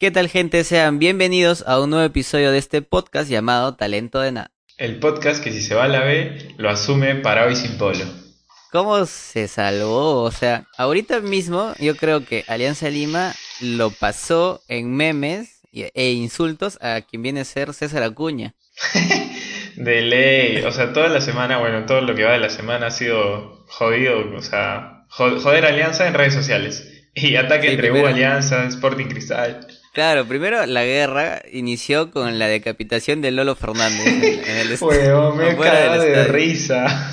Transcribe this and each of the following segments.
¿Qué tal gente? Sean bienvenidos a un nuevo episodio de este podcast llamado Talento de Nada. El podcast que si se va a la B lo asume para hoy sin polo. ¿Cómo se salvó? O sea, ahorita mismo yo creo que Alianza Lima lo pasó en memes e insultos a quien viene a ser César Acuña. de ley, o sea, toda la semana, bueno, todo lo que va de la semana ha sido jodido, o sea, joder Alianza en redes sociales. Y ataque entre U, Alianza, Sporting Cristal. Claro, primero la guerra inició con la decapitación de Lolo Fernández en, el estadio. me de risa.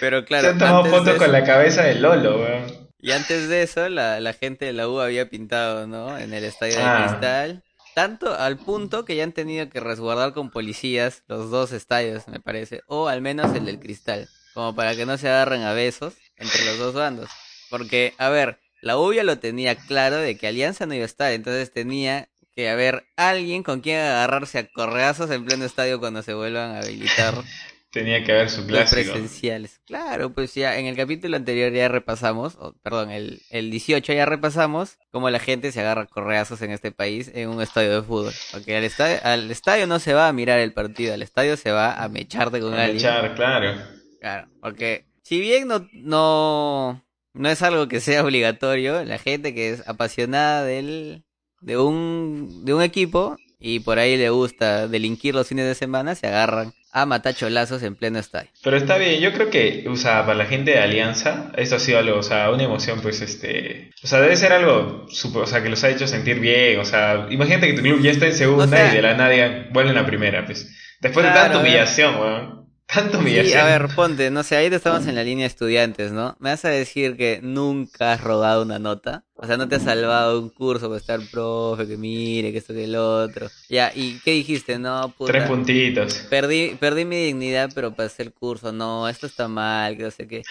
Pero claro. Se han tomado fotos con la cabeza de Lolo, weón. Y antes de eso, la, la, gente de la U había pintado, ¿no? En el estadio de ah. Cristal. Tanto al punto que ya han tenido que resguardar con policías los dos estadios, me parece. O al menos el del Cristal. Como para que no se agarren a besos entre los dos bandos. Porque, a ver, la U ya lo tenía claro de que Alianza no iba a estar, entonces tenía que haber alguien con quien agarrarse a correazos en pleno estadio cuando se vuelvan a habilitar. tenía que haber su clásico. presenciales. Claro, pues ya en el capítulo anterior ya repasamos, perdón, el, el 18 ya repasamos cómo la gente se agarra correazos en este país en un estadio de fútbol. Porque al estadio, al estadio no se va a mirar el partido, al estadio se va a mecharte con a alguien. Mechar, claro. Claro, porque si bien no, no, no es algo que sea obligatorio. La gente que es apasionada del, de, un, de un equipo y por ahí le gusta delinquir los fines de semana, se agarran a matacholazos en pleno estadio. Pero está bien, yo creo que, o sea, para la gente de Alianza, esto ha sido algo, o sea, una emoción, pues, este, o sea, debe ser algo, o sea, que los ha hecho sentir bien, o sea, imagínate que tu club ya está en segunda y de la nadie vuelve en la primera, pues, después de tanta humillación, weón. Tanto Sí, a ver, ponte, no sé, ahí estamos en la línea estudiantes, ¿no? ¿Me vas a decir que nunca has robado una nota? O sea, no te has salvado un curso por estar profe, que mire, que esto que el otro. Ya, ¿y qué dijiste? No, puta. Tres puntitos. Perdí, perdí mi dignidad, pero pasé el curso. No, esto está mal, que no sé qué.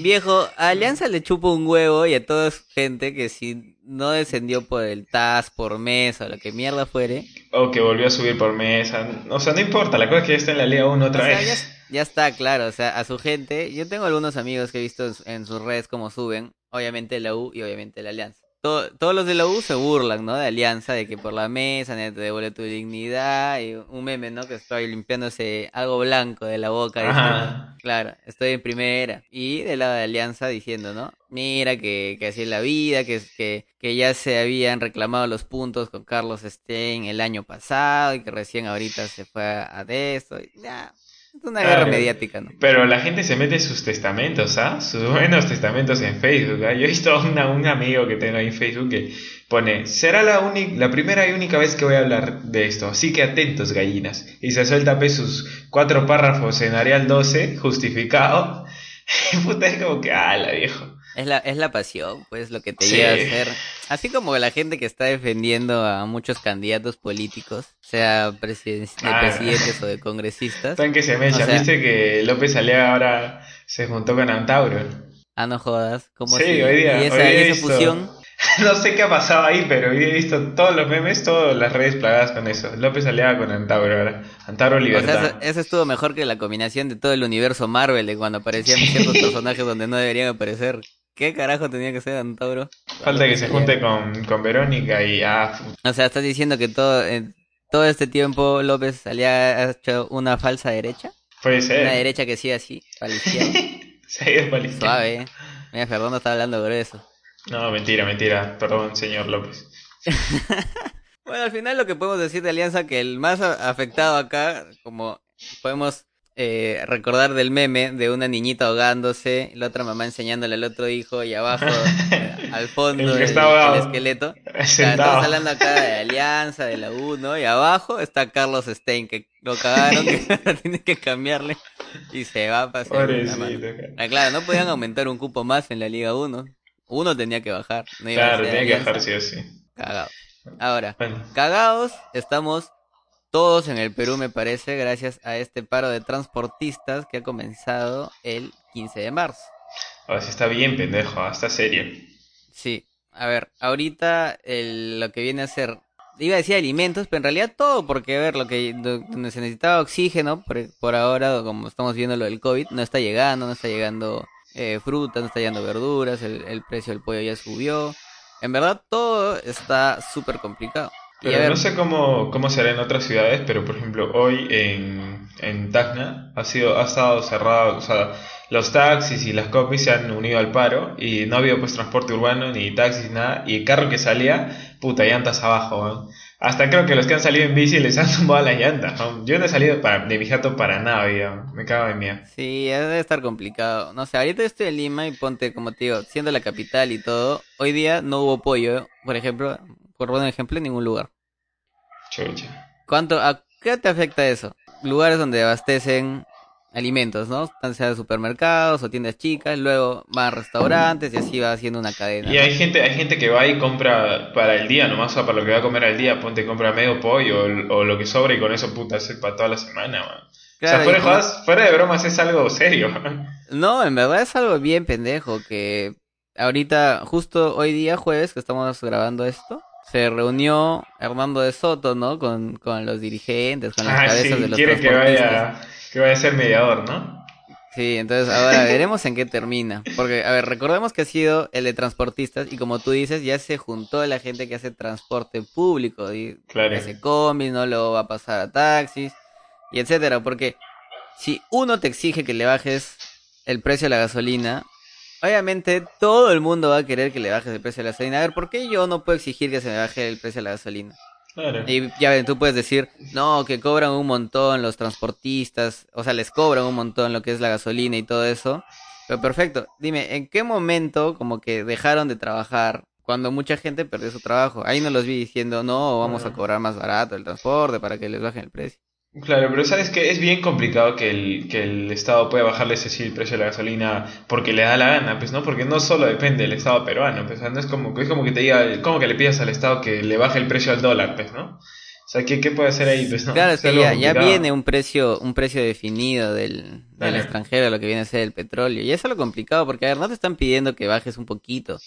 Viejo, a Alianza le chupo un huevo y a toda gente que si no descendió por el TAS, por mesa o lo que mierda fuere. O que volvió a subir por mesa. O sea, no importa, la cosa es que ya está en la Liga 1 otra vez. Ya, está, claro, o sea, a su gente. Yo tengo algunos amigos que he visto en sus redes cómo suben, obviamente la U y obviamente la Alianza todos los de la U se burlan, ¿no? De Alianza, de que por la mesa te devuelve tu dignidad. Y un meme, ¿no? Que estoy limpiándose algo blanco de la boca. claro, estoy en primera. Y del lado de Alianza diciendo, ¿no? Mira, que, que así es la vida, que, que, que ya se habían reclamado los puntos con Carlos Stein el año pasado y que recién ahorita se fue a, de esto. Y, ya, es una guerra mediática, ¿no? Pero la gente se mete sus testamentos, ¿ah? Sus buenos testamentos en Facebook. ¿ah? Yo he visto a un amigo que tengo ahí en Facebook que pone, será la, la primera y única vez que voy a hablar de esto, así que atentos gallinas. Y se suelta pues sus cuatro párrafos en Arial 12, justificado. Puta, es como que, ala, viejo. Es la, es la pasión, pues, lo que te lleva a hacer. Así como la gente que está defendiendo a muchos candidatos políticos, sea de ah. presidentes o de congresistas. Tan que se me echa, viste que López Aliaga ahora se juntó con Antauro. Ah, no jodas. ¿Cómo sí, hoy día. ¿Y esa, fusión? no sé qué ha pasado ahí, pero hoy he visto todos los memes, todas las redes plagadas con eso. López Aliaga con Antauro ahora. Antauro Libertad. eso, estuvo mejor que la combinación de todo el universo Marvel, de cuando aparecían ciertos personajes donde no deberían aparecer. ¿Qué carajo tenía que ser Antauro? Falta que se junte con, con Verónica y ah, O sea, estás diciendo que todo, todo este tiempo López salía ha hecho una falsa derecha. Puede ser. Una derecha que sí así, para Se ha ido para Suave, ¿eh? Mira, Fernando está hablando grueso. No, mentira, mentira. Perdón, señor López. bueno, al final lo que podemos decir de Alianza que el más afectado acá, como podemos eh, recordar del meme de una niñita ahogándose, la otra mamá enseñándole al otro hijo y abajo eh, al fondo el, esqueleto. estamos hablando acá de Alianza, de la U, ¿no? Y abajo está Carlos Stein, que lo cagaron, que tiene que cambiarle y se va a pasar. Ah, claro, no podían aumentar un cupo más en la Liga 1. Uno tenía que bajar. claro, tenía que bajar sí o sí. Cagados. Ahora, cagados, estamos todos en el Perú, me parece, gracias a este paro de transportistas que ha comenzado el 15 de marzo. Ahora sí está bien, pendejo, ¿ah? está serio. Sí, a ver, ahorita lo que viene a ser, iba a decir alimentos, pero en realidad todo, porque a ver, lo que donde se necesitaba oxígeno, por, ahora, como estamos viendo lo del COVID, no está llegando, no está llegando eh, fruta, no está llegando verduras, el, el precio del pollo ya subió. En verdad todo está súper complicado. Pero ver, no sé cómo, cómo será en otras ciudades, pero por ejemplo, hoy en, en Tacna ha sido, ha estado cerrado, o sea, los taxis y las copies se han unido al paro y no ha habido pues transporte urbano, ni taxis, nada, y el carro que salía, puta, llantas abajo. Hasta creo que los que han salido en bici les han tumbado las llantas. Yo no he salido para, de mi jato para nada. Me cago en miedo. sí, debe estar complicado. No sé, ahorita estoy en Lima y ponte, como te digo, siendo la capital y todo, hoy día no hubo pollo, por ejemplo, por poner un ejemplo, en ningún lugar. Chucha. ¿Cuánto, a qué te afecta eso? Lugares donde abastecen alimentos, ¿no? Tan sea supermercados o tiendas chicas, luego van a restaurantes y así va haciendo una cadena. Y ¿no? hay gente, hay gente que va y compra para el día nomás, o sea, para lo que va a comer al día, ponte compra medio pollo o, o lo que sobra y con eso puta hace para toda la semana, man. Claro, o sea, fuera y de, como- jodas, fuera de bromas es algo serio. man. No, en verdad es algo bien pendejo que ahorita, justo hoy día, jueves, que estamos grabando esto, se reunió Hernando de Soto, ¿no? Con, con los dirigentes, con las Ah, cabezas sí, de los quiere que vaya, que vaya a ser mediador, ¿no? Sí, entonces ahora veremos en qué termina. Porque, a ver, recordemos que ha sido el de transportistas y como tú dices, ya se juntó la gente que hace transporte público, y Claro. que hace combis, no lo va a pasar a taxis, y etcétera. Porque si uno te exige que le bajes el precio de la gasolina, obviamente todo el mundo va a querer que le bajes el precio de la gasolina. A ver, ¿por qué yo no puedo exigir que se me baje el precio de la gasolina? Claro. Y ya ven, tú puedes decir, no, que cobran un montón los transportistas, o sea, les cobran un montón lo que es la gasolina y todo eso. Pero perfecto, dime, ¿en qué momento como que dejaron de trabajar cuando mucha gente perdió su trabajo? Ahí no los vi diciendo, no, vamos a cobrar más barato el transporte para que les bajen el precio. Claro, pero sabes que es bien complicado que el, que el Estado pueda bajarles así el precio de la gasolina porque le da la gana, pues no, porque no solo depende del Estado peruano, pues no es como, es como que te diga, como que le pidas al Estado que le baje el precio al dólar, pues, ¿no? O sea, ¿qué, qué puede hacer ahí? Pues no, Claro, es que ya, viene un precio, un precio definido del, del extranjero, lo que viene a ser el petróleo. Y eso es lo complicado, porque a ver, no te están pidiendo que bajes un poquito.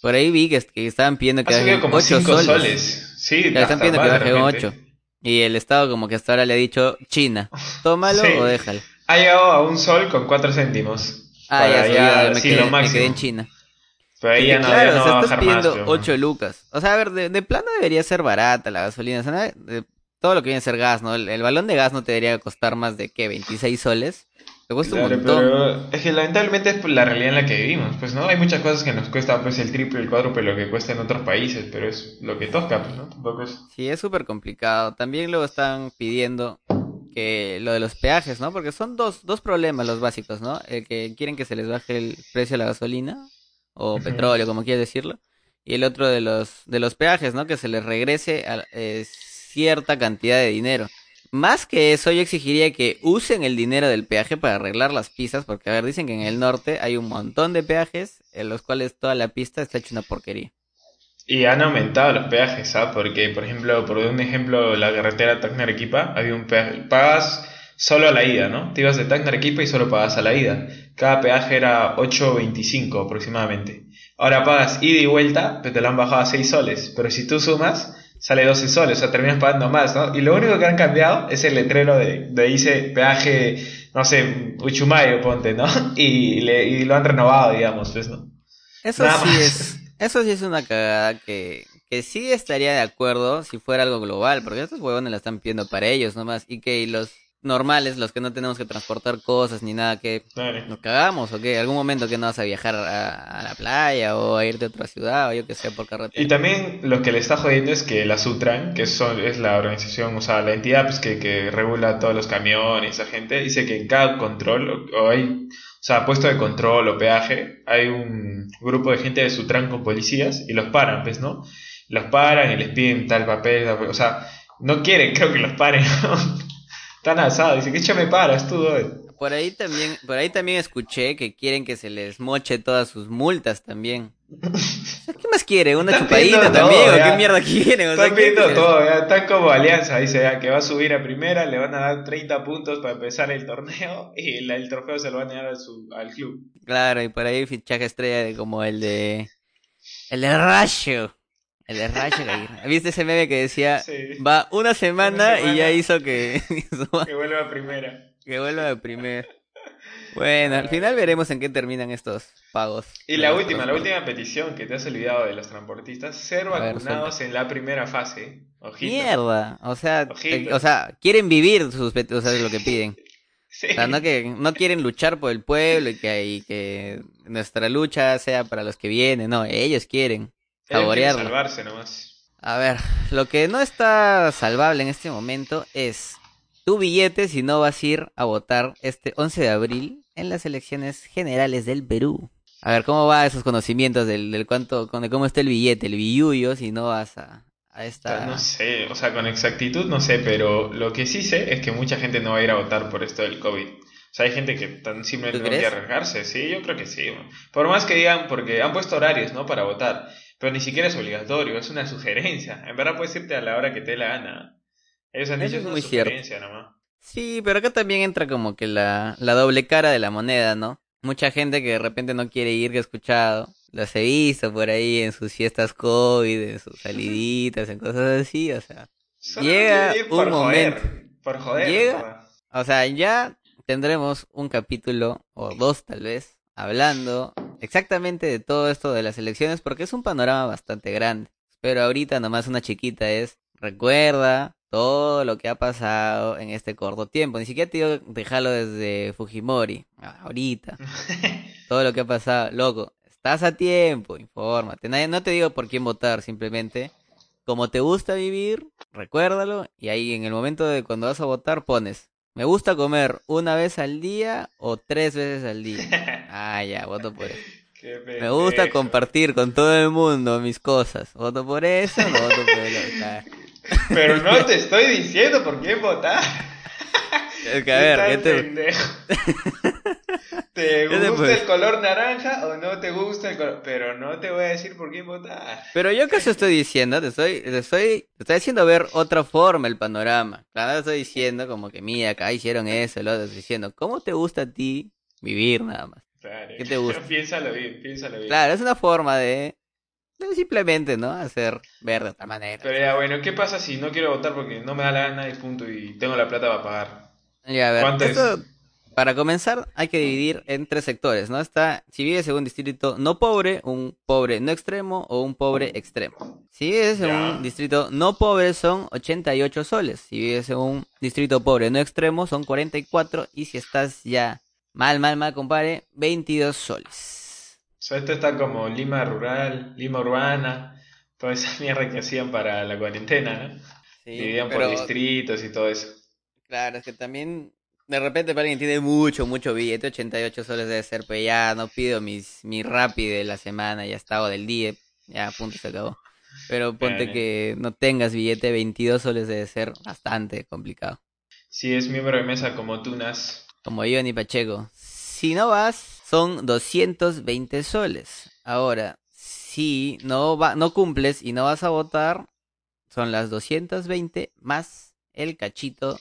Por ahí vi que, que estaban pidiendo que como 8 5 soles. soles. Sí, están pidiendo que baje un repente. 8. Y el Estado como que hasta ahora le ha dicho, China, tómalo Sí. o déjalo. Ha llegado a un sol con 4 céntimos. Ah, Para ya, ya, me, sí, quedé, lo me máximo. quedé en China. Pero ahí ya no, claro, ya no o sea, va a bajar pidiendo pero- 8 lucas. O sea, a ver, de, de plano debería ser barata la gasolina. O sea, de- todo lo que viene a ser gas, ¿no? El, el balón de gas no te debería costar más de, ¿qué? 26 soles. Te cuesta un Claro, montón. pero es que lamentablemente es por la realidad en la que vivimos, pues no, hay muchas cosas que nos cuesta pues el triple, el cuádruple lo que cuesta en otros países, pero es lo que toca, pues no, tampoco es... Sí, es súper complicado. También luego están pidiendo que lo de los peajes, ¿no? Porque son dos, dos problemas los básicos, ¿no? El que quieren que se les baje el precio de la gasolina o petróleo, como quieras decirlo. Y el otro de los, de los peajes, ¿no? Que se les regrese a, eh, cierta cantidad de dinero. Más que eso, yo exigiría que usen el dinero del peaje para arreglar las pistas, porque a ver, dicen que en el norte hay un montón de peajes en los cuales toda la pista está hecha una porquería. Y han aumentado los peajes, ¿sabes? Porque, por ejemplo, por un ejemplo, la carretera Tacna-Arequipa, había un peaje, pagas solo a la ida, ¿no? Te ibas de Tacna-Arequipa y solo pagas a la ida. Cada peaje era 8.25 aproximadamente. Ahora pagas ida y vuelta, pero te lo han bajado a 6 soles. Pero si tú sumas, sale 12 soles, o sea, terminas pagando más, ¿no? Y lo único que han cambiado es el letrero de, de dice peaje, no sé, Uchumayo, ponte, ¿no? Y, le, y lo han renovado, digamos, pues, ¿no? Eso Nada sí más. es, eso sí es una cagada que, que sí estaría de acuerdo si fuera algo global, porque estos huevones la están pidiendo para ellos nomás, y que los normales, los que no tenemos que transportar cosas ni nada, que Dale. nos cagamos o que algún momento que no vas a viajar a, a la playa o a irte a otra ciudad o yo que sé por carretera. Y también lo que le está jodiendo es que la Sutran, que son, es la organización, o sea, la entidad pues, que, que regula todos los camiones, esa gente, dice que en cada control, o, o hay, o sea, puesto de control o peaje, hay un grupo de gente de Sutran con policías y los paran, pues, ¿no? Los paran y les piden tal papel, tal papel, o sea, no quieren, creo que los paren, ¿no? Están asados, dicen que me paras tú, güey. Por ahí también, por ahí también escuché que quieren que se les moche todas sus multas también. Sea, ¿Qué más quiere? ¿Una chupadita también? todo, ¿O ya. qué mierda quieren? O sea, Están ¿quieren que viendo se les- todo, ya están como alianza, dice ya, que va a subir a primera, le van a dar 30 puntos para empezar el torneo y la- el trofeo se lo van a dar a su- al club. Claro, y por ahí fichaje estrella de como el de. El de Rayo. El de Aguirre. ¿Viste ese meme que decía Sí. va una semana, Una semana. y ya hizo que, Que vuelva a primera. que vuelva de primer? Bueno, al final veremos en qué terminan estos pagos. Y la última, la última petición que te has olvidado de los transportistas, ser A ver, vacunados en la primera fase. Ojito. Mierda, o sea, te- o sea, quieren vivir sus, o sea, es lo que piden. Sí. O sea, no que no quieren luchar por el pueblo y que, y que nuestra lucha sea para los que vienen, no, Ellos quieren saborearlo. salvarse nomás. A ver, lo que no está salvable en este momento es tu billete si no vas a ir a votar este 11 de abril en las elecciones generales del Perú. A ver, ¿cómo va esos conocimientos del, del cuánto, con- de cómo está el billete, el billuyo, si no vas a, a esta... No sé, o sea, con exactitud no sé, pero lo que sí sé es que mucha gente no va a ir a votar por esto del COVID. O sea, hay gente que tan simplemente ¿Tú no quiere arriesgarse. Sí, yo creo que sí. Por más que digan, porque han puesto horarios, ¿no? Para votar, pero ni siquiera es obligatorio, es una sugerencia. En verdad puedes irte a la hora que te dé la gana. Ellos han Eso dicho es una muy cierto. sugerencia nomás. Sí, pero acá también entra como que la, la doble cara de la moneda, ¿no? Mucha gente que de repente no quiere ir, que he escuchado, los he visto por ahí en sus fiestas COVID, en sus saliditas, en cosas así, o sea. Solo Llega un por momento. joder, por joder. Llega-. O sea, ya tendremos un capítulo, o dos tal vez, hablando exactamente de todo esto de las elecciones, porque es un panorama bastante grande. Pero ahorita nomás una chiquita es, recuerda todo lo que ha pasado en este corto tiempo. Ni siquiera te digo dejarlo desde Fujimori, ah, ahorita. Todo lo que ha pasado, loco, estás a tiempo, infórmate. Nadie, no te digo por quién votar, simplemente como te gusta vivir, recuérdalo y ahí en el momento de cuando vas a votar pones, me gusta comer una vez al día o tres veces al día. Ah, ya, voto por eso. Me gusta compartir con todo el mundo mis cosas. Voto por eso, no voto por el otro. Ah, Pero no te estoy diciendo por quién votar. Es que a ver, ¿qué te-. ¿Te ¿Qué te gusta el color naranja o no te gusta el color? Pero no te voy a decir por quién votar. Pero yo acaso estoy diciendo, te estoy, te estoy, te estoy haciendo ver otra forma el panorama. Claro, te estoy diciendo como que mira, acá hicieron eso, lo otro, estoy diciendo, ¿cómo te gusta a ti vivir nada más? Claro. ¿Qué te gusta? piénsalo bien, piénsalo bien. Claro, es una forma de, simplemente, ¿no? Hacer ver de otra manera. Pero ya, bueno, ¿qué pasa si no quiero votar porque no me da la gana y punto y tengo la plata para pagar? Ya, a ver, ¿Cuánto es? para comenzar, hay que dividir en tres sectores, ¿no? Está, si vives en un distrito no pobre, un pobre no extremo o un pobre extremo. Si vives en Ya. un distrito no pobre son 88 soles. Si vives en un distrito pobre no extremo son 44 y si estás ya mal, mal, mal, compadre, 22 soles. O sea, esto está como Lima rural, Lima urbana, toda esa mierda que hacían para la cuarentena, ¿no? Sí, Dividían pero- por distritos y todo eso. Claro, es que también de repente para alguien tiene mucho, mucho billete, 88 soles debe ser, pero ya no pido mis, mi Rappi de la semana, ya está, o del día, ya punto, se acabó. Pero ponte que no tengas billete, 22 soles debe ser bastante complicado. Si es miembro de mesa como Tunas, Como yo ni Pacheco. Si no vas, son 220 soles. Ahora, si no va, no cumples y no vas a votar, son las 220 más el cachito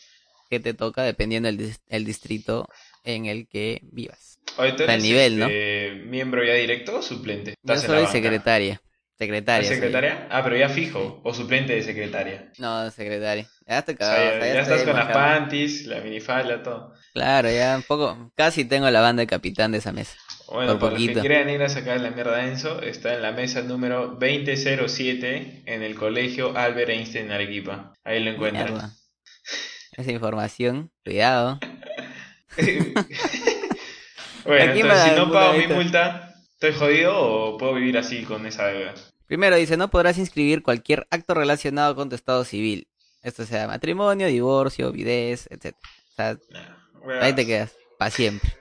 que te toca dependiendo del dis- el distrito en el que vivas. Oye, tú Está eres el nivel, este, miembro ya directo o suplente? Yo soy banca. Secretaria. ¿Ah, Secretaria. Ah, pero ya fijo. O suplente de secretaria. No, secretaria. Ya estoy O sea, cagado. ya, estás con las panties, la minifalda, todo. Claro, ya un poco. Casi tengo la banda de capitán de esa mesa. Bueno, Por para los que poquito. quieran ir a sacar la mierda a Enzo, está en la mesa número 2007 en el colegio Albert Einstein Arequipa. Ahí lo encuentran. Mierda. Esa información, cuidado. bueno, entonces si no pago mi multa. ¿Estoy jodido o puedo vivir así con esa deuda? Primero dice, no podrás inscribir cualquier acto relacionado con tu estado civil. Esto sea matrimonio, divorcio, videz, etc. O sea, Nah, ahí te quedas, para siempre.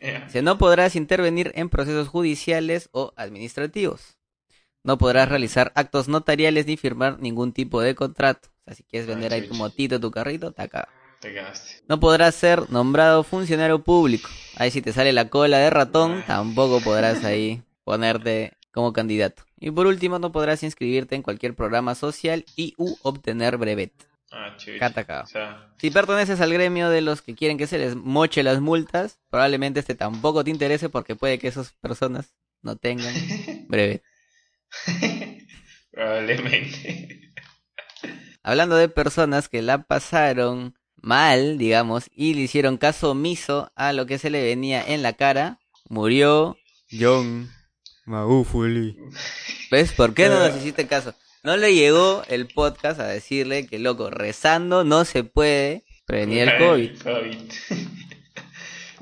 Dice, no podrás intervenir en procesos judiciales o administrativos. No podrás realizar actos notariales ni firmar ningún tipo de contrato. O sea, si quieres vender ahí tu chucha. motito, tu carrito, te acaba. Te quedaste. No podrás ser nombrado funcionario público. Ahí si te sale la cola de ratón, tampoco podrás ahí ponerte como candidato. Y por último, no podrás inscribirte en cualquier programa social y u obtener brevet. Ah. O sea, Si perteneces al gremio de los que quieren que se les moche las multas, probablemente este tampoco te interese porque puede que esas personas no tengan brevet. probablemente. Hablando de personas que la pasaron mal, digamos, y le hicieron caso omiso a lo que se le venía en la cara, murió John Magufuli. ¿Ves? ¿Por qué no nos hiciste caso? No le llegó el podcast a decirle que, loco, rezando no se puede prevenir el COVID.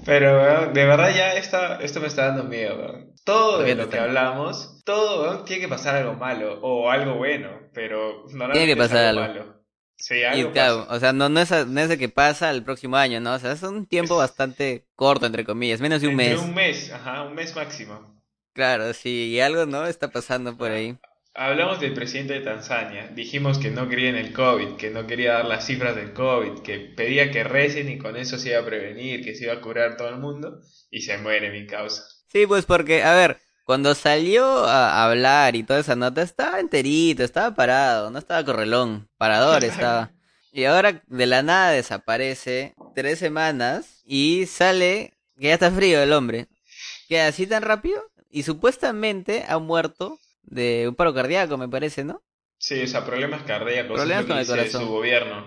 Pero, de verdad ya está, esto me está dando miedo, Todo de lo que hablamos, todo, tiene que pasar algo malo o algo bueno, pero no tiene que pasar algo, malo. Sí, algo o sea, no, no, es, no es de que pasa el próximo año, ¿no? O sea, es un tiempo bastante corto, entre comillas, menos de un mes. un mes, ajá, un mes máximo. Claro, sí, y algo, ¿no? Está pasando por ahí. Hablamos del presidente de Tanzania. Dijimos que no creía en el COVID, que no quería dar las cifras del COVID, que pedía que recen y con eso se iba a prevenir, que se iba a curar todo el mundo y se muere mi causa. Sí, pues porque, a ver, cuando salió a hablar y toda esa nota estaba enterito, estaba parado, no estaba correlón, parador estaba. Y ahora de la nada desaparece tres semanas y sale que ya está frío el hombre. ¿Qué así tan rápido? Y supuestamente ha muerto de un paro cardíaco, me parece, ¿no? Sí, o sea, problemas cardíacos problemas con el corazón. su gobierno.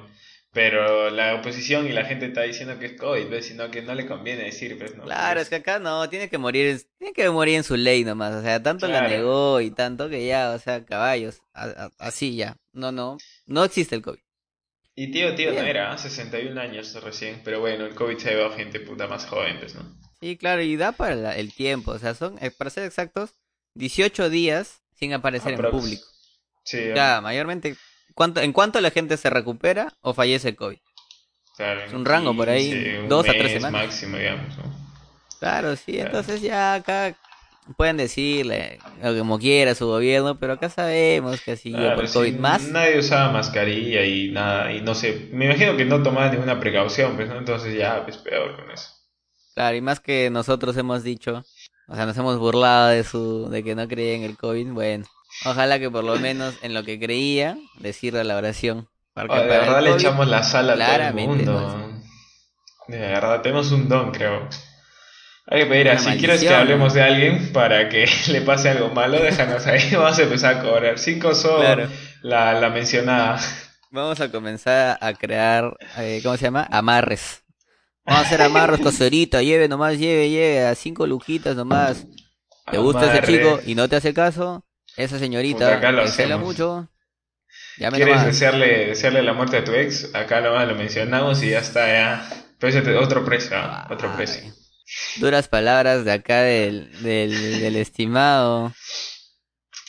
Pero la oposición y la gente está diciendo que es COVID, ¿ves? Sino que no le conviene decir, pues, ¿no? Claro, es que acá no, tiene que morir, tiene que morir en su ley nomás, o sea, tanto la negó y tanto que ya, o sea, caballos, así ya, no, no, no existe el COVID. Y tío, tío, no era, 61 años recién, pero bueno, el COVID se ha llevado gente puta más joven, pues, ¿no? Sí, claro, y da para el tiempo, o sea, son, eh, para ser exactos, 18 días sin aparecer en público. Sí. Ya, mayormente, ¿cuánto, ¿en cuánto la gente se recupera o fallece el COVID? Claro, es un rango por ahí, dos a tres semanas. máximo, digamos. Claro, sí, entonces ya acá pueden decirle lo como quiera su gobierno, pero acá sabemos que así por COVID más. Nadie usaba mascarilla y nada, y no sé, me imagino que no tomaba ninguna precaución, pues, entonces ya, pues peor con eso. Claro, y más que nosotros hemos dicho o sea, nos hemos burlado de su de que no creía en el COVID. Bueno, ojalá que por lo menos en lo que creía le sirva la oración. Porque de verdad le echamos la sala a todo el mundo. De verdad, tenemos un don, creo. Hay que pedir, si quieres que hablemos de alguien para que le pase algo malo, déjanos ahí, vamos a empezar a cobrar. Cinco son la, la mencionada. Vamos a comenzar a crear, eh, ¿cómo se llama? Amarres. Vamos a hacer amarros, coserita, lleve nomás, lleve, lleve, a cinco lujitas nomás. ¿Te gusta ese chico y no te hace caso? Esa señorita, cela mucho. ¿Quieres desearle, desearle la muerte a tu ex? Acá nomás lo mencionamos y ya está, ya. Pero otro precio, otro precio. Duras palabras de acá del, del, del estimado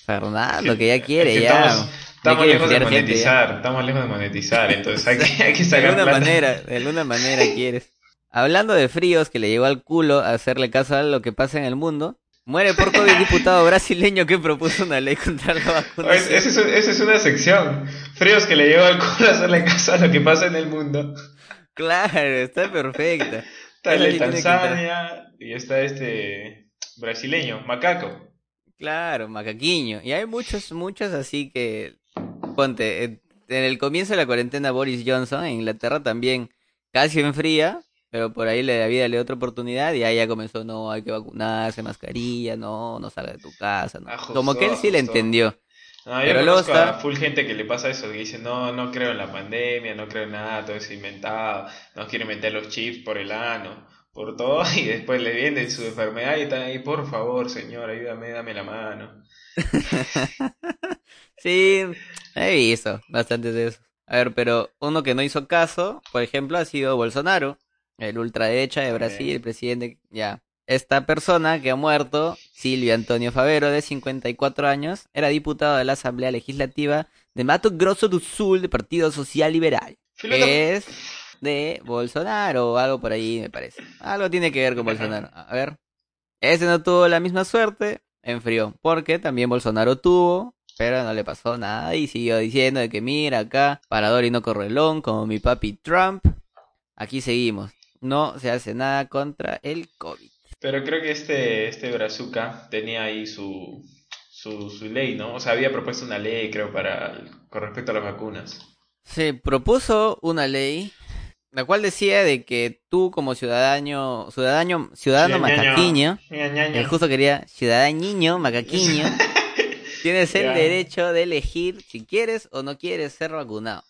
Fernando, que ya quiere, ya. Estamos, lejos de monetizar, estamos lejos de monetizar, entonces hay que, hay que sacar De alguna manera, de alguna manera quieres. Hablando de fríos que le llegó al culo a hacerle caso a lo que pasa en el mundo, muere por COVID diputado brasileño que propuso una ley contra la vacuna. Esa es, una sección. Fríos que le llegó al culo a hacerle caso a lo que pasa en el mundo. Claro, está perfecta. Está el de Tanzania y está este brasileño, macaco. Claro, macaquiño. Y hay muchos, muchos así que... Ponte, en el comienzo de la cuarentena Boris Johnson en Inglaterra también casi enfría pero por ahí la vida le dio otra oportunidad y ahí ya comenzó, no, hay que vacunarse, mascarilla, no, no salga de tu casa. No. Como que él sí le entendió. No, yo pero luego está... full gente que le pasa eso, que dice, no, no creo en la pandemia, no creo en nada, todo es inventado, no quiere meter los chips por el ano, por todo, y después le viene su enfermedad y está ahí, por favor, señor, ayúdame, dame la mano. sí, he visto bastante de eso. A ver, pero uno que no hizo caso, por ejemplo, ha sido Bolsonaro el ultraderecha de Brasil, el presidente, ya. Esta persona que ha muerto, Silvio Antonio Favero, de 54 años, era diputado de la Asamblea Legislativa de Mato Grosso do Sul, del Partido Social Liberal. Que es de Bolsonaro o algo por ahí, me parece. Algo tiene que ver con Bolsonaro. A ver. Ese no tuvo la misma suerte, enfrió. Porque también Bolsonaro tuvo, pero no le pasó nada y siguió diciendo de que mira acá, parador y no correlón, como mi papi Trump. Aquí seguimos no se hace nada contra el COVID. Pero creo que este, este Brazuca tenía ahí su, su, su ley, ¿no? O sea, había propuesto una ley, creo, para con respecto a las vacunas. Se propuso una ley, la cual decía de que tú como ciudadano, ciudadano, ciudadano macaquiño, justo quería ciudadaniño macaquiño, tienes el derecho de elegir si quieres o no quieres ser vacunado.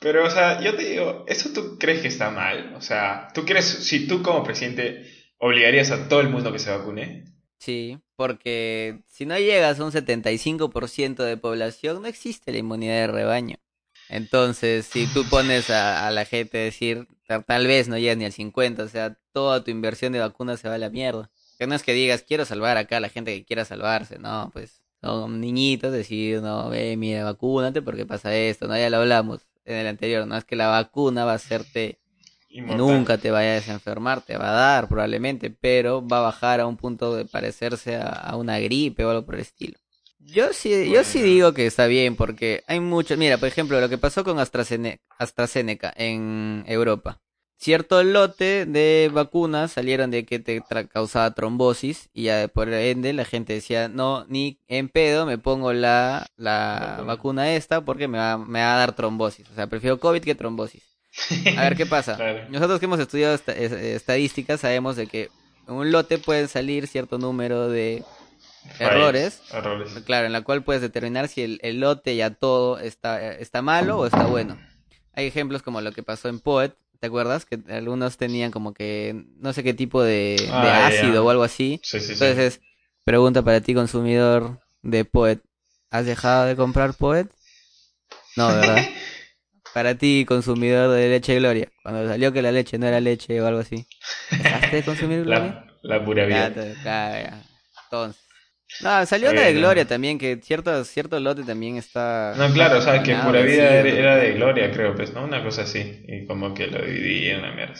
Pero, o sea, yo te digo, ¿eso tú crees que está mal? O sea, ¿tú crees, si tú como presidente obligarías a todo el mundo que se vacune? Sí, porque si no llegas a un 75% de población, no existe la inmunidad de rebaño. Entonces, si tú pones a, la gente a decir, tal vez no llegas ni al 50, o sea, toda tu inversión de vacunas se va a la mierda. Que no es que digas, quiero salvar acá a la gente que quiera salvarse, no, pues son niñitos, decir, no, ve, mira, vacúnate porque pasa esto, no, ya lo hablamos en el anterior, no es que la vacuna va a hacerte nunca te vayas a enfermar, te va a dar probablemente, pero va a bajar a un punto de parecerse a, una gripe o algo por el estilo. Yo sí, yo sí digo que está bien porque hay mucho, mira, por ejemplo, lo que pasó con AstraZeneca, AstraZeneca en Europa. Cierto lote de vacunas salieron de que te causaba trombosis y ya por ende la gente decía, no, ni en pedo me pongo la, la vacuna esta porque me va, me va a dar trombosis. O sea, prefiero COVID que trombosis. A ver qué pasa. Nosotros que hemos estudiado estadísticas sabemos de que en un lote pueden salir cierto número de errores, claro, en la cual puedes determinar si el, lote ya todo está, está malo o está bueno. Hay ejemplos como lo que pasó en Poet, ¿te acuerdas? Que algunos tenían como que no sé qué tipo de, ah, ácido o algo así. Entonces, pregunta para ti, consumidor de Poet, ¿has dejado de comprar Poet? No, ¿verdad? para ti, consumidor de leche Gloria, cuando salió que la leche no era leche o algo así, ¿dejaste de consumir Gloria? La, pura vida. Entonces. No, salió una de Gloria también, que cierto, cierto lote también está... No, claro, o sea, que pura vida era, de Gloria, creo, pues, ¿no? Una cosa así, y como que lo dividí en una mierda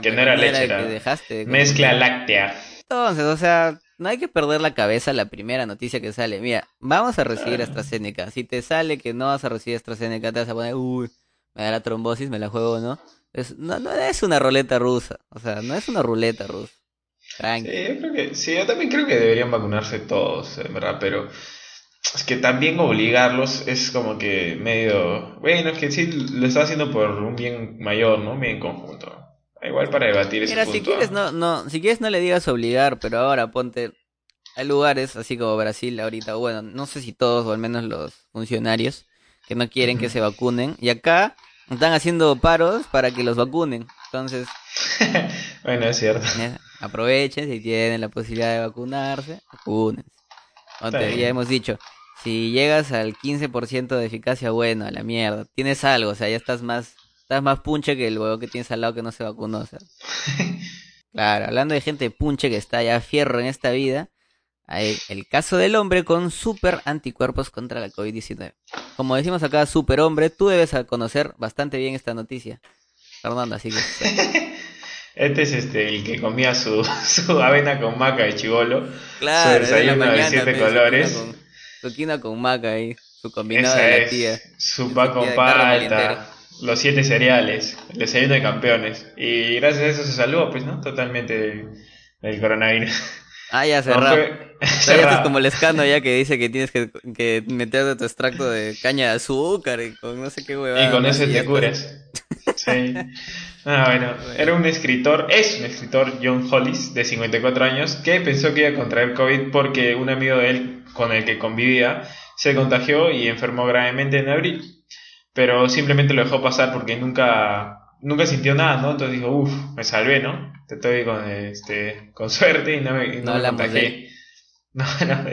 que no era leche, era, dejaste mezcla láctea. Entonces, o sea, no hay que perder la cabeza la primera noticia que sale. Mira, vamos a recibir ah. AstraZeneca. Si te sale que no vas a recibir AstraZeneca, te vas a poner, uy, me da la trombosis, me la juego, ¿no? Es, no, no es una ruleta rusa, o sea, no es una ruleta rusa. Tranqui. Sí, yo creo que, sí, yo también creo que deberían vacunarse todos, en verdad, pero es que también obligarlos es como que medio, bueno, es que sí lo está haciendo por un bien mayor, ¿no? Un bien conjunto. Igual para debatir ese Mira, si quieres no, no, si quieres no le digas obligar, pero ahora ponte hay lugares así como Brasil ahorita, bueno, no sé si todos o al menos los funcionarios que no quieren que se vacunen. Y acá están haciendo paros para que los vacunen. Entonces, bueno, es cierto. Aprovechen si tienen la posibilidad de vacunarse, vacúnense. ya hemos dicho, si llegas al 15% de eficacia, bueno, a la mierda. Tienes algo, o sea, ya estás más estás más punche que el huevo que tienes al lado que no se vacunó, o sea. Claro, hablando de gente punche que está ya fierro en esta vida, hay el caso del hombre con super anticuerpos contra la COVID-19. Como decimos acá, super hombre, tú debes conocer bastante bien esta noticia. Fernando, así que... Este es este, el que comía su, su avena con maca de chivolo. Claro, su desayuno de, siete colores. Su quina con maca ahí, su combinado de la tía. Su pan con palta, los siete cereales, el desayuno de campeones. Y gracias a eso se salvó, pues, ¿no? Totalmente del coronavirus. Ah, ya cerrado. es como el escándalo ya que dice que tienes que, que meter tu extracto de caña de azúcar y con no sé qué huevada. Y con eso te curas. Sí. Ah, bueno, era un escritor, es un escritor, John Hollis, de 54 años, que pensó que iba a contraer COVID porque un amigo de él con el que convivía se contagió y enfermó gravemente en abril. Pero simplemente lo dejó pasar porque nunca nunca sintió nada, ¿no? Entonces dijo, uff, me salvé, ¿no? Estoy con, este, con suerte y no me, no, me contagié. No, no.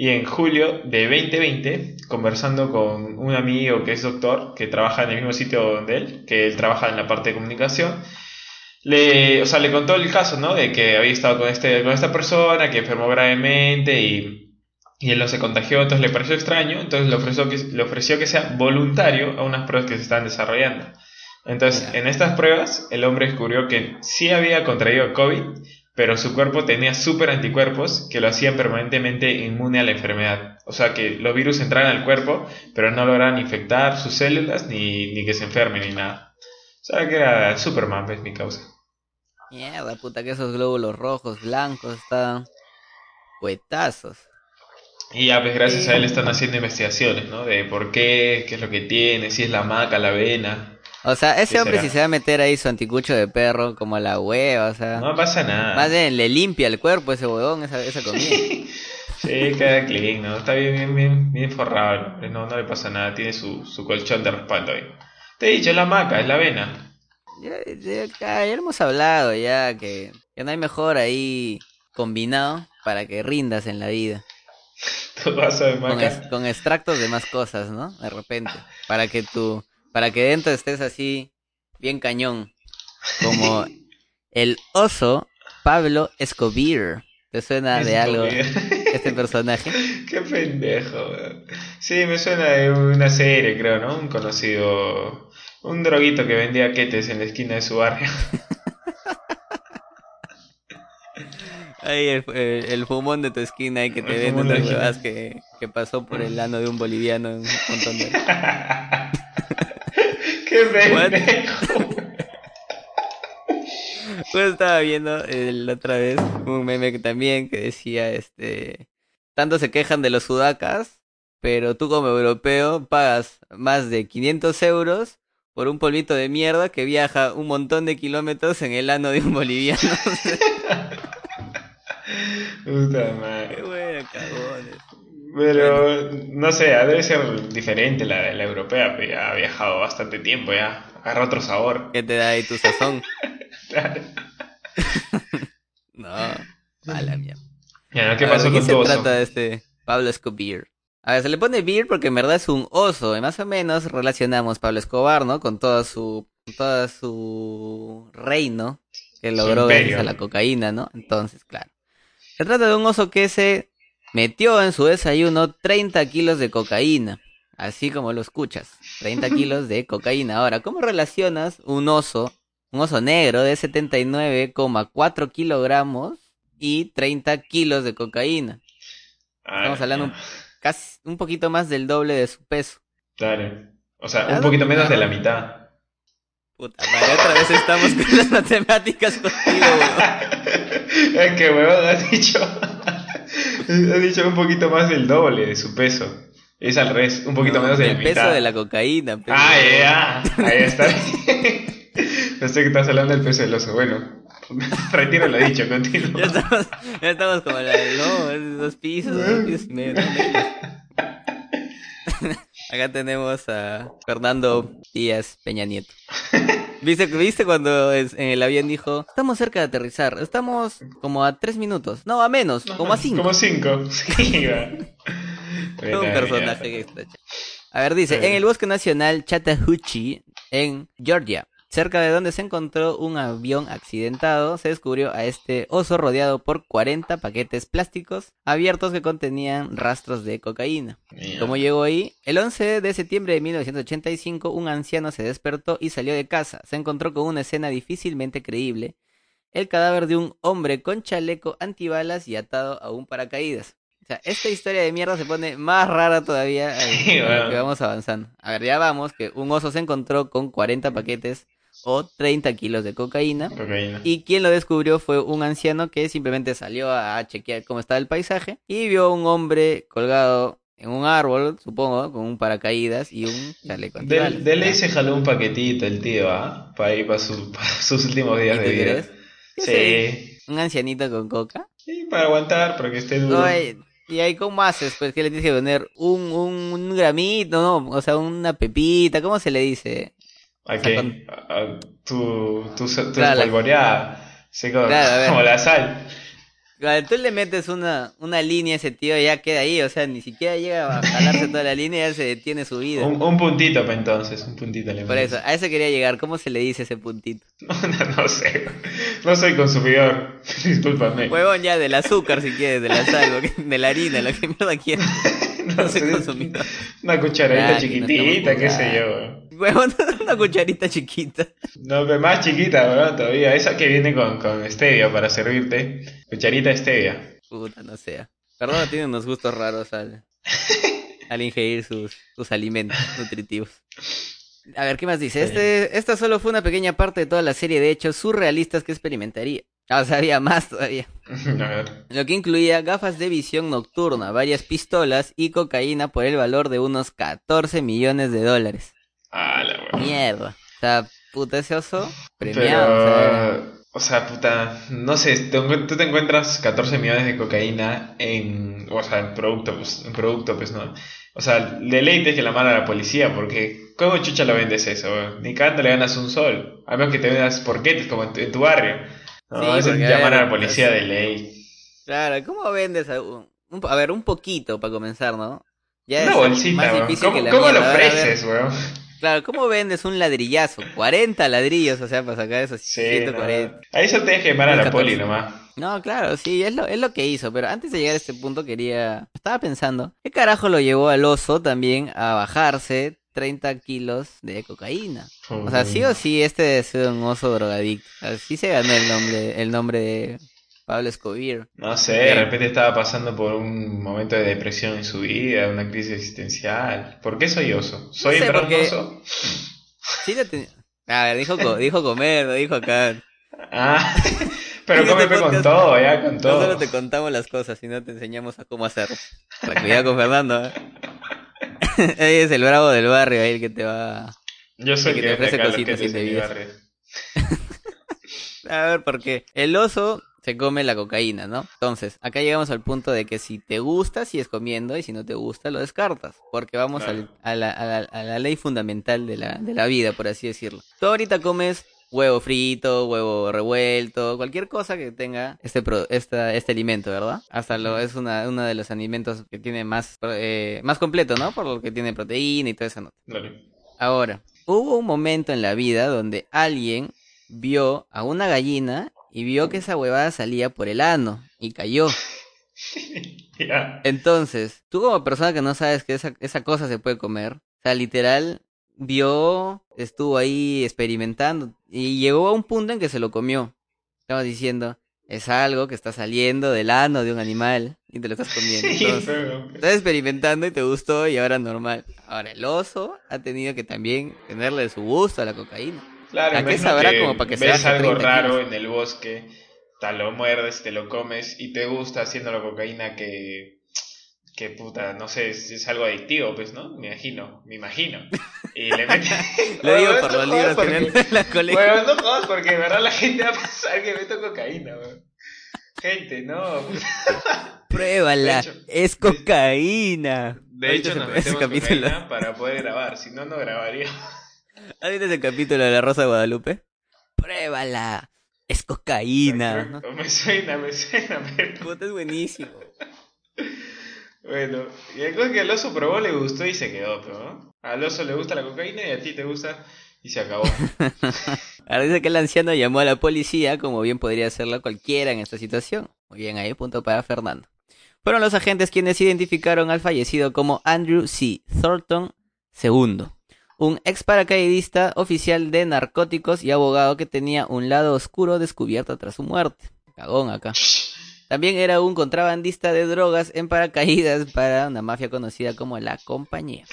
Y en julio de 2020, conversando con un amigo que es doctor, que trabaja en el mismo sitio donde él, que él trabaja en la parte de comunicación, le, o sea, le contó el caso, ¿no? De que había estado con, este, con esta persona, que enfermó gravemente y, y él no se contagió, entonces le pareció extraño, entonces le ofreció que, le ofreció que sea voluntario a unas pruebas que se están desarrollando. Entonces, en estas pruebas, el hombre descubrió que sí había contraído COVID, pero su cuerpo tenía super anticuerpos que lo hacían permanentemente inmune a la enfermedad. O sea que los virus entraban al cuerpo, pero no lograban infectar sus células ni, ni que se enfermen ni nada. O sea que era Superman, es mi causa. Mierda, puta, que esos glóbulos rojos, blancos, están puetazos. Y ya, pues gracias a él están haciendo investigaciones, ¿no? De por qué, qué es lo que tiene, si es la maca, la vena. O sea, ese hombre si se va a meter ahí su anticucho de perro como la hueva, o sea... No pasa nada. Más bien, le limpia el cuerpo ese huevón, esa, esa comida. sí, queda clean, ¿no? Está bien, bien, bien, bien forrado, no, no le pasa nada, tiene su, su colchón de respaldo ahí. Te he dicho, la maca, es la avena. Ya, ya- ya- ya hemos hablado ya que, que no hay mejor ahí combinado para que rindas en la vida. Tu Con, es- con extractos de más cosas, ¿no? De repente. Para que tú, para que dentro estés así, bien cañón. Como el oso Pablo Escobar. ¿Te suena de algo este personaje? Qué pendejo, weón. Sí, me suena de una serie, creo, ¿no? Un conocido. Un droguito que vendía quetes en la esquina de su barrio. Ahí el, el- el fumón de tu esquina ahí que te El vende fumón de unas la huevas que, que pasó por el ano de un boliviano en un montón de... Qué pendejo. Pues estaba viendo eh, la otra vez un meme que también que decía, este, tanto se quejan de los sudacas, pero tú como europeo pagas más de 500 euros por un polvito de mierda que viaja un montón de kilómetros en el ano de un boliviano. Puta Qué madre. bueno, cagones. Pero no sé, debe ser diferente la, la europea, pero ya ha viajado bastante tiempo ya. Agarra otro sabor. ¿Qué te da ahí tu sazón? No, a la mierda. Ya, ¿no? ¿Qué A ver, pasó ¿de qué con se tu oso? trata de este Pablo Escobar? A ver, se le pone beer porque en verdad es un oso, y más o menos relacionamos Pablo Escobar, ¿no? Con toda su, toda su reino que logró gracias a la cocaína, ¿no? Entonces, claro. Se trata de un oso que se metió en su desayuno 30 kilos de cocaína, así como lo escuchas, 30 kilos de cocaína. Ahora, ¿cómo relacionas un oso, un oso negro de 79,4 kilogramos y 30 kilos de cocaína? Ah, Estamos hablando ya. casi un poquito más del doble de su peso. Claro. O sea, un poquito menos de la mitad. Puta madre, otra vez estamos con las matemáticas contigo, weón. es que, weón, has dicho. Has dicho un poquito más del doble de su peso. Es al revés, un poquito No, menos de la el mitad. peso de la cocaína. pues, Ah, ya, Ahí está. Pensé que estás hablando del peso del oso. Bueno, retiro lo dicho, continúa. Ya estamos, ya estamos como la no, es dos pisos, dos pisos y medio. Acá tenemos a Fernando Díaz Peña Nieto. ¿Viste, ¿Viste cuando es- en el avión dijo, estamos cerca de aterrizar, estamos como a tres minutos, no, a menos, como a cinco? Como cinco. Sí, un personaje que está A ver, dice, en el bosque nacional Chattahoochee, en Georgia, cerca de donde se encontró un avión accidentado, se descubrió a este oso rodeado por 40 paquetes plásticos abiertos que contenían rastros de cocaína. Mierda. ¿Cómo llegó ahí? El 11 de septiembre de 1985, un anciano se despertó y salió de casa. Se encontró con una escena difícilmente creíble. El cadáver de un hombre con chaleco antibalas y atado a un paracaídas. O sea, esta historia de mierda se pone más rara todavía Sí, bueno. que vamos avanzando. A ver, ya vamos, que un oso se encontró con 40 paquetes o 30 kilos de cocaína. Cocaína. Y quien lo descubrió fue un anciano que simplemente salió a chequear cómo estaba el paisaje y vio a un hombre colgado en un árbol, supongo, con un paracaídas y un chaleco De, de ley se jaló un paquetito el tío, ¿ah? Para ir para, su- para sus últimos días ¿Y de vida. Sí. Un ancianito con coca. Sí, para aguantar, para que esté duro. Oye, y ahí, ¿cómo haces? Pues que le tienes que poner un, un, un gramito, ¿no? O sea, una pepita, ¿cómo se le dice? ¿A sea, qué? con- A- a tu, tu, tu Claro, la- espolvoreada. Como, Claro, la sal. Cuando tú le metes una, una línea a ese tío, ya queda ahí, o sea, ni siquiera llega a jalarse toda la línea, ya se detiene su vida. Un, un puntito, pa' entonces. Un puntito le Por eso, a eso quería llegar. ¿Cómo se le dice ese puntito? No, no sé. No soy consumidor. Discúlpame. Huevón ya del azúcar si quieres, de la sal, de la harina, lo que mierda quieras. No No soy consumidor. Una cucharadita chiquitita, qué sé yo. Weón. Una cucharita chiquita. No, pero más chiquita, ¿verdad? Todavía. Esa que viene con, con stevia para servirte. Cucharita stevia. Puta, no sea. Perdón, tiene unos gustos raros al, al ingerir sus, sus alimentos nutritivos. A ver, ¿qué más dice? Este, esta solo fue una pequeña parte de toda la serie de hechos surrealistas que experimentaría. Ah, o sea, había más todavía. A ver. Lo que incluía gafas de visión nocturna, varias pistolas y cocaína por el valor de unos 14 millones de dólares. Ah, la. Mierda. O sea, puta ese oso premiado. o sea, Pero. O sea, puta, no sé, tú te encuentras 14 millones de cocaína en, o sea, en producto, pues, en producto, pues, ¿no? O sea, deleite que la mala a la policía, porque ¿cómo chucha lo vendes eso? Ni cada le ganas un sol, a menos que te vendas porquetes como en tu, barrio. No, es llamar a la policía de ley. Claro, ¿cómo vendes a, un, a ver, un poquito para comenzar, ¿no? Ya Una bolsita, ¿Cómo, ¿cómo lo ofreces, weón? Claro, ¿cómo vendes un ladrillazo? 40 ladrillos, o sea, para sacar esos sí, 140. Ahí se te deja quemar a la poli nomás. No, claro, sí, es lo, es lo que hizo, pero antes de llegar a este punto quería... Estaba pensando, ¿qué carajo lo llevó al oso también a bajarse 30 kilos de cocaína? O sea, sí o sí, este es un oso drogadicto. Así se ganó el nombre, el nombre de Pablo Escobar. No sé, de repente estaba pasando por un momento de depresión en su vida, una crisis existencial. ¿Por qué soy oso? ¿Soy no oso? Sí, A ver, dijo, dijo comer, no dijo acá. Ah, pero come con todo, ya, con todo. No solo te contamos las cosas, sino te enseñamos a cómo hacerlo. Para cuidado con Fernando, ¿eh? Ahí es el bravo del barrio, ahí el que te va... Yo soy el que, te ofrece cositas y te A ver, porque el oso se come la cocaína, ¿no? Entonces, acá llegamos al punto de que si te gusta, sigues comiendo y si no te gusta, lo descartas. Porque vamos a, la, ley fundamental de la, de la vida, por así decirlo. Tú ahorita comes huevo frito, huevo revuelto, cualquier cosa que tenga este esta, este alimento, ¿verdad? Hasta lo es una, uno de los alimentos que tiene más eh, más completo, ¿no? Por lo que tiene proteína y toda esa nota. Ahora, hubo un momento en la vida donde alguien vio a una gallina y vio que esa huevada salía por el ano y cayó. Entonces, tú como persona que no sabes que esa, esa cosa se puede comer, o sea, literal, vio, estuvo ahí experimentando y llegó a un punto en que se lo comió. Estaba diciendo, es algo que está saliendo del ano de un animal y te lo estás comiendo. estás experimentando y te gustó y ahora normal. Ahora el oso ha tenido que también tenerle su gusto a la cocaína. Claro, ¿A qué sabrá como para que ves algo raro en el bosque, te lo muerdes, te lo comes y te gusta haciendo la cocaína que que puta, no sé, es, algo adictivo, pues, ¿no? Me imagino, me imagino. Y le metes... Lo digo por los libros porque... la colección. Bueno, no jodas porque de verdad la gente va a pensar que meto cocaína, weón. Gente, no. Pruébala, es cocaína. De, hecho, nos metemos cocaína para poder grabar, si no, no grabaría. ¿Has visto ese capítulo de La Rosa de Guadalupe? Pruébala. Es cocaína. Me suena, me suena. Puta, es buenísimo. Bueno, y el cosa que al oso probó, le gustó y se quedó, pero ¿no? Al oso le gusta la cocaína y a ti te gusta y se acabó. Ahora dice que el anciano llamó a la policía, como bien podría hacerlo cualquiera en esta situación. Muy bien, ahí punto para Fernando. Fueron los agentes quienes identificaron al fallecido como Andrew C. Thornton II un ex paracaidista oficial de narcóticos y abogado que tenía un lado oscuro descubierto tras su muerte. Cagón acá. También era un contrabandista de drogas en paracaídas para una mafia conocida como la Compañía.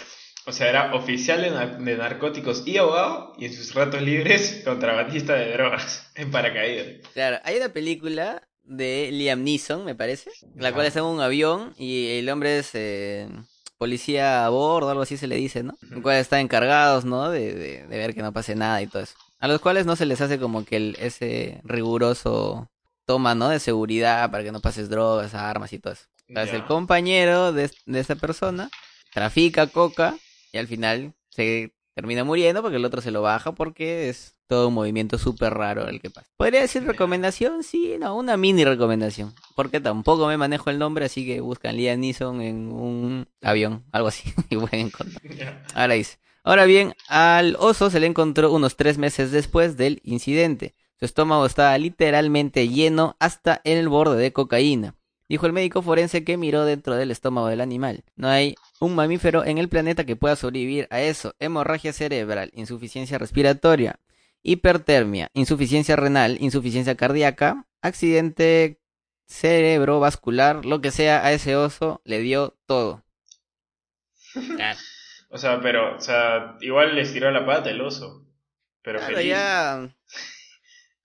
O sea, era oficial de, narcóticos y abogado, y en sus ratos libres, contrabandista de drogas en paracaídas. Claro, hay una película de Liam Neeson, me parece, la cual está en un avión y el hombre es eh, policía a bordo, algo así se le dice, ¿no? Los cuales están encargados, ¿no? De, de, ver que no pase nada y todo eso. A los cuales no se les hace como que el, ese riguroso toma, ¿no? De seguridad para que no pases drogas, armas y todo eso. Entonces el compañero de, de esta persona trafica coca y al final se termina muriendo porque el otro se lo baja porque es todo un movimiento súper raro el que pasa. ¿Podría decir recomendación? Sí, no, una mini recomendación. Porque tampoco me manejo el nombre, así que buscan Liam Neeson en un avión, algo así, y pueden encontrar. Ahora dice. Ahora bien, al oso se le encontró unos tres meses después del incidente. Su estómago estaba literalmente lleno hasta en el borde de cocaína. Dijo el médico forense que miró dentro del estómago del animal. No hay un mamífero en el planeta que pueda sobrevivir a eso. Hemorragia cerebral, insuficiencia respiratoria, hipertermia, insuficiencia renal, insuficiencia cardíaca, accidente cerebrovascular, lo que sea, a ese oso le dio todo. o sea, pero, o sea, igual le estiró la pata el oso. Pero ya...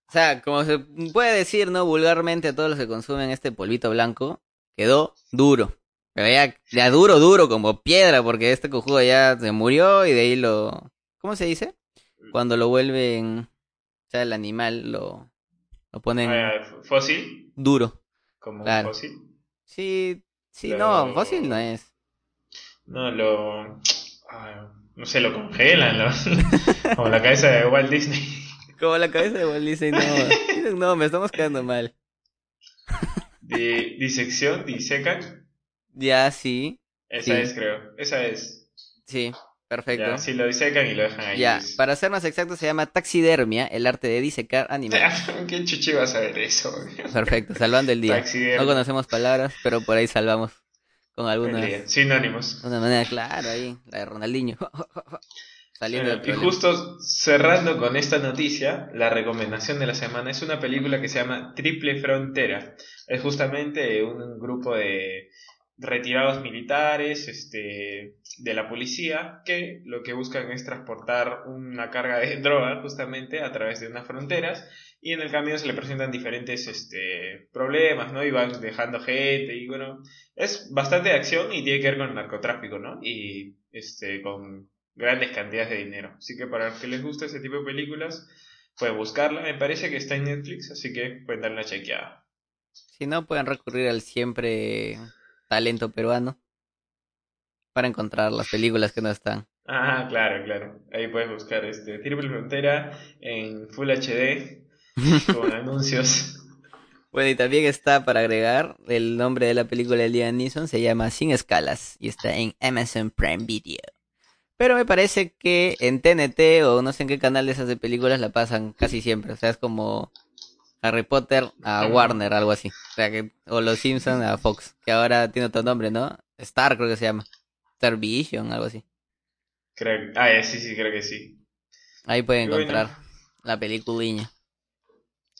O sea, como se puede decir, ¿no? Vulgarmente a todos los que consumen este polvito blanco, quedó duro. Pero ya, ya duro, duro, como piedra, porque este cojudo ya se murió y de ahí lo... ¿Cómo se dice? Cuando lo vuelven, o sea, el animal lo Lo ponen Ah, fósil, duro. como Claro. fósil. Sí, sí, Lo- no, fósil no es. No, lo. ah, no sé, lo congelan, lo- como la cabeza de Walt Disney. Como la cabeza de Walt Disney, no. No, me estamos quedando mal. Di- disección, disecan. Ya, sí, Esa Sí. es, creo. Esa es. sí, perfecto. Ya, sí, lo disecan y lo dejan ahí. Ya, para ser más exacto se llama taxidermia, el arte de disecar animales. ¿Qué chuchi vas a ver eso? Perfecto, salvando el día. Taxidermia. No conocemos palabras, pero por ahí salvamos con día. Sinónimos. De una manera clara ahí, la de Ronaldinho. Saliendo Bueno, del y justo cerrando con esta noticia, la recomendación de la semana es una película que se llama Triple Frontera. Es justamente un grupo de retirados militares este, de la policía que lo que buscan es transportar una carga de droga justamente a través de unas fronteras y en el camino se le presentan diferentes este, problemas, ¿no? Y van dejando gente y bueno, es bastante acción y tiene que ver con el narcotráfico, ¿no? Y este, con grandes cantidades de dinero. Así que para los que les gusta ese tipo de películas, pueden buscarla. Me parece que está en Netflix, así que pueden darle una chequeada. Si no, pueden recurrir al siempre talento peruano para encontrar las películas que no están. Ah, claro, claro. Ahí puedes buscar este Triple Frontera en Full HD con anuncios. Bueno, y también está para agregar el nombre de la película de Liam Neeson, se llama Sin Escalas y está en Amazon Prime Video. Pero me parece que en TNT o no sé en qué canal de esas de películas la pasan casi siempre. O sea, es como Harry Potter a. Warner, algo así. O sea, que, o Los Simpsons a Fox, que ahora tiene otro nombre, ¿no? Star creo que se llama. Star Vision, algo así. Creo, ah, eh, sí, sí, creo que sí. Ahí pueden bueno, encontrar la peliculiña.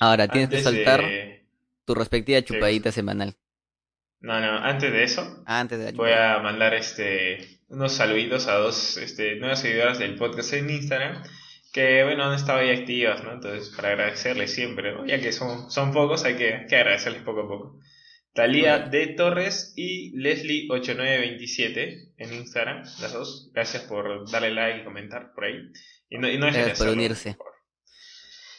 Ahora, tienes que soltar de- tu respectiva chupadita semanal. No, no, antes de eso, Antes de la voy a mandar este unos saluditos a dos este, nuevas seguidoras del podcast en Instagram que bueno han estado ahí activas, ¿no? Entonces para agradecerles siempre, ¿no? Ya que son, son pocos, hay que, que agradecerles poco a poco. Talía D. Torres y Leslie8927 en Instagram, las dos. Gracias por darle like y comentar por ahí. Y no, y no Gracias por unirse. por.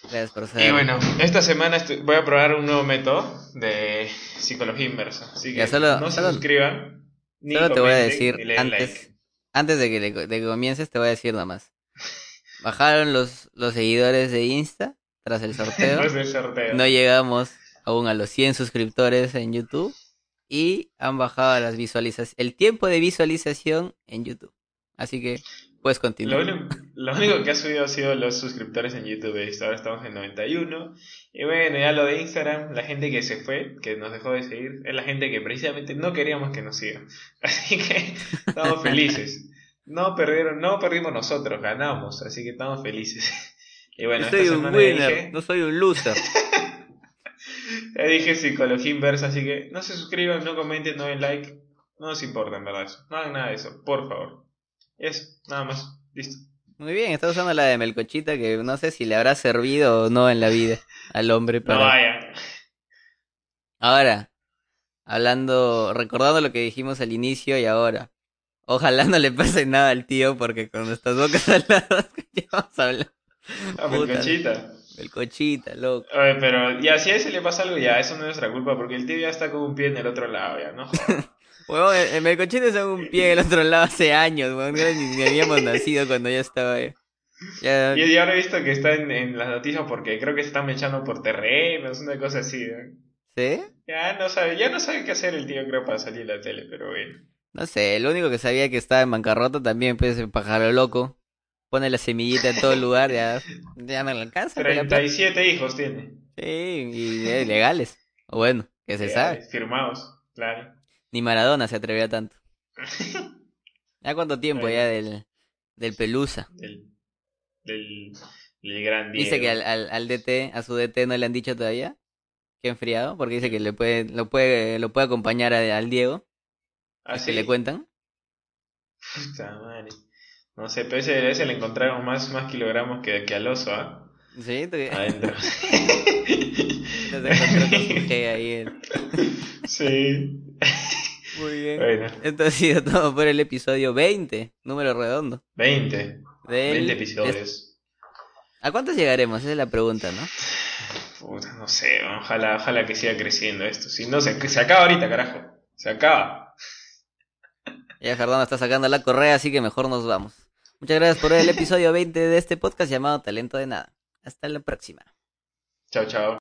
Gracias por Y ser. bueno, esta semana voy a probar un nuevo método de psicología inversa. Así que Ya, solo- no se solo- suscriban. Ni Solo te voy a decir antes, like. antes de que, le- de que comiences, te voy a decir nada más. Bajaron los, los seguidores de Insta tras el sorteo. Después del sorteo. No llegamos aún a los 100 suscriptores en YouTube. Y han bajado las visualizaciones, el tiempo de visualización en YouTube. Así que puedes Lo continuar. único, lo único que ha subido ha sido los suscriptores en YouTube. Ahora estamos en 91. Y bueno, ya lo de Instagram, la gente que se fue, que nos dejó de seguir, es la gente que precisamente no queríamos que nos siga. Así que estamos felices. No perdieron, no perdimos nosotros, ganamos. Así que estamos felices. Y bueno, soy esta un winner, dije, no soy un loser. ya dije psicología inversa, así que no se suscriban, no comenten, no den like. No nos importa, en verdad. Eso. No hagan nada de eso, por favor. Eso, nada más. Listo. Muy bien, está usando la de Melcochita que no sé si le habrá servido o no en la vida al hombre No para... vaya. Ahora, hablando, recordando lo que dijimos al inicio y ahora. Ojalá no le pase nada al tío porque con nuestras bocas al lado escuchamos hablar. A Puta. Melcochita. Melcochita, loco. Oye, pero ya si a ese le pasa algo, ya eso no es nuestra culpa, porque el tío ya está con un pie en el otro lado, ya, ¿no? Huevón, el, el Melcochita está en un pie del otro lado hace años, weón. Ni, ni habíamos nacido cuando ya estaba ahí. Ya, Y ya ahora he visto que está en, en las noticias porque creo que se están echando por terrenos, una cosa así, ¿no? ¿Sí? Ya no sabe, ya no sabe qué hacer el tío, creo, para salir en la tele, pero bueno. No sé, el único que sabía que estaba en bancarrota también, pues, el pájaro loco. Pone la semillita en todo lugar, ya, ya no le alcanza. pues, la plata. 37 hijos tiene. Sí, y eh, legales. O bueno, que se sabe. Firmados, claro. Ni Maradona se atrevía tanto. ¿Ya cuánto tiempo ya del, del Pelusa? Del, del, del gran Diego. Dice que al, al, al DT, a su DT no le han dicho todavía que enfriado, porque dice que le puede, lo puede, lo puede acompañar a- al Diego, ¿Ah, sí? le cuentan. Puta madre. No sé, pero ese, ese le encontraron más, más kilogramos que, que al oso, ¿ah? Sí, te, Adentro. G ahí. él. sí. Muy bien. Bueno, Esto ha sido todo por el episodio 20, número redondo. 20. Del, 20 episodios. ¿A cuántos llegaremos? Esa es la pregunta, ¿no? puta, no sé, ojalá, ojalá que siga creciendo esto. Si no, se, se acaba ahorita, carajo. Se acaba. Ya Fernando está sacando la correa, así que mejor nos vamos. Muchas gracias por el episodio 20 de este podcast llamado Talento de Nada. Hasta la próxima. Chao, chao.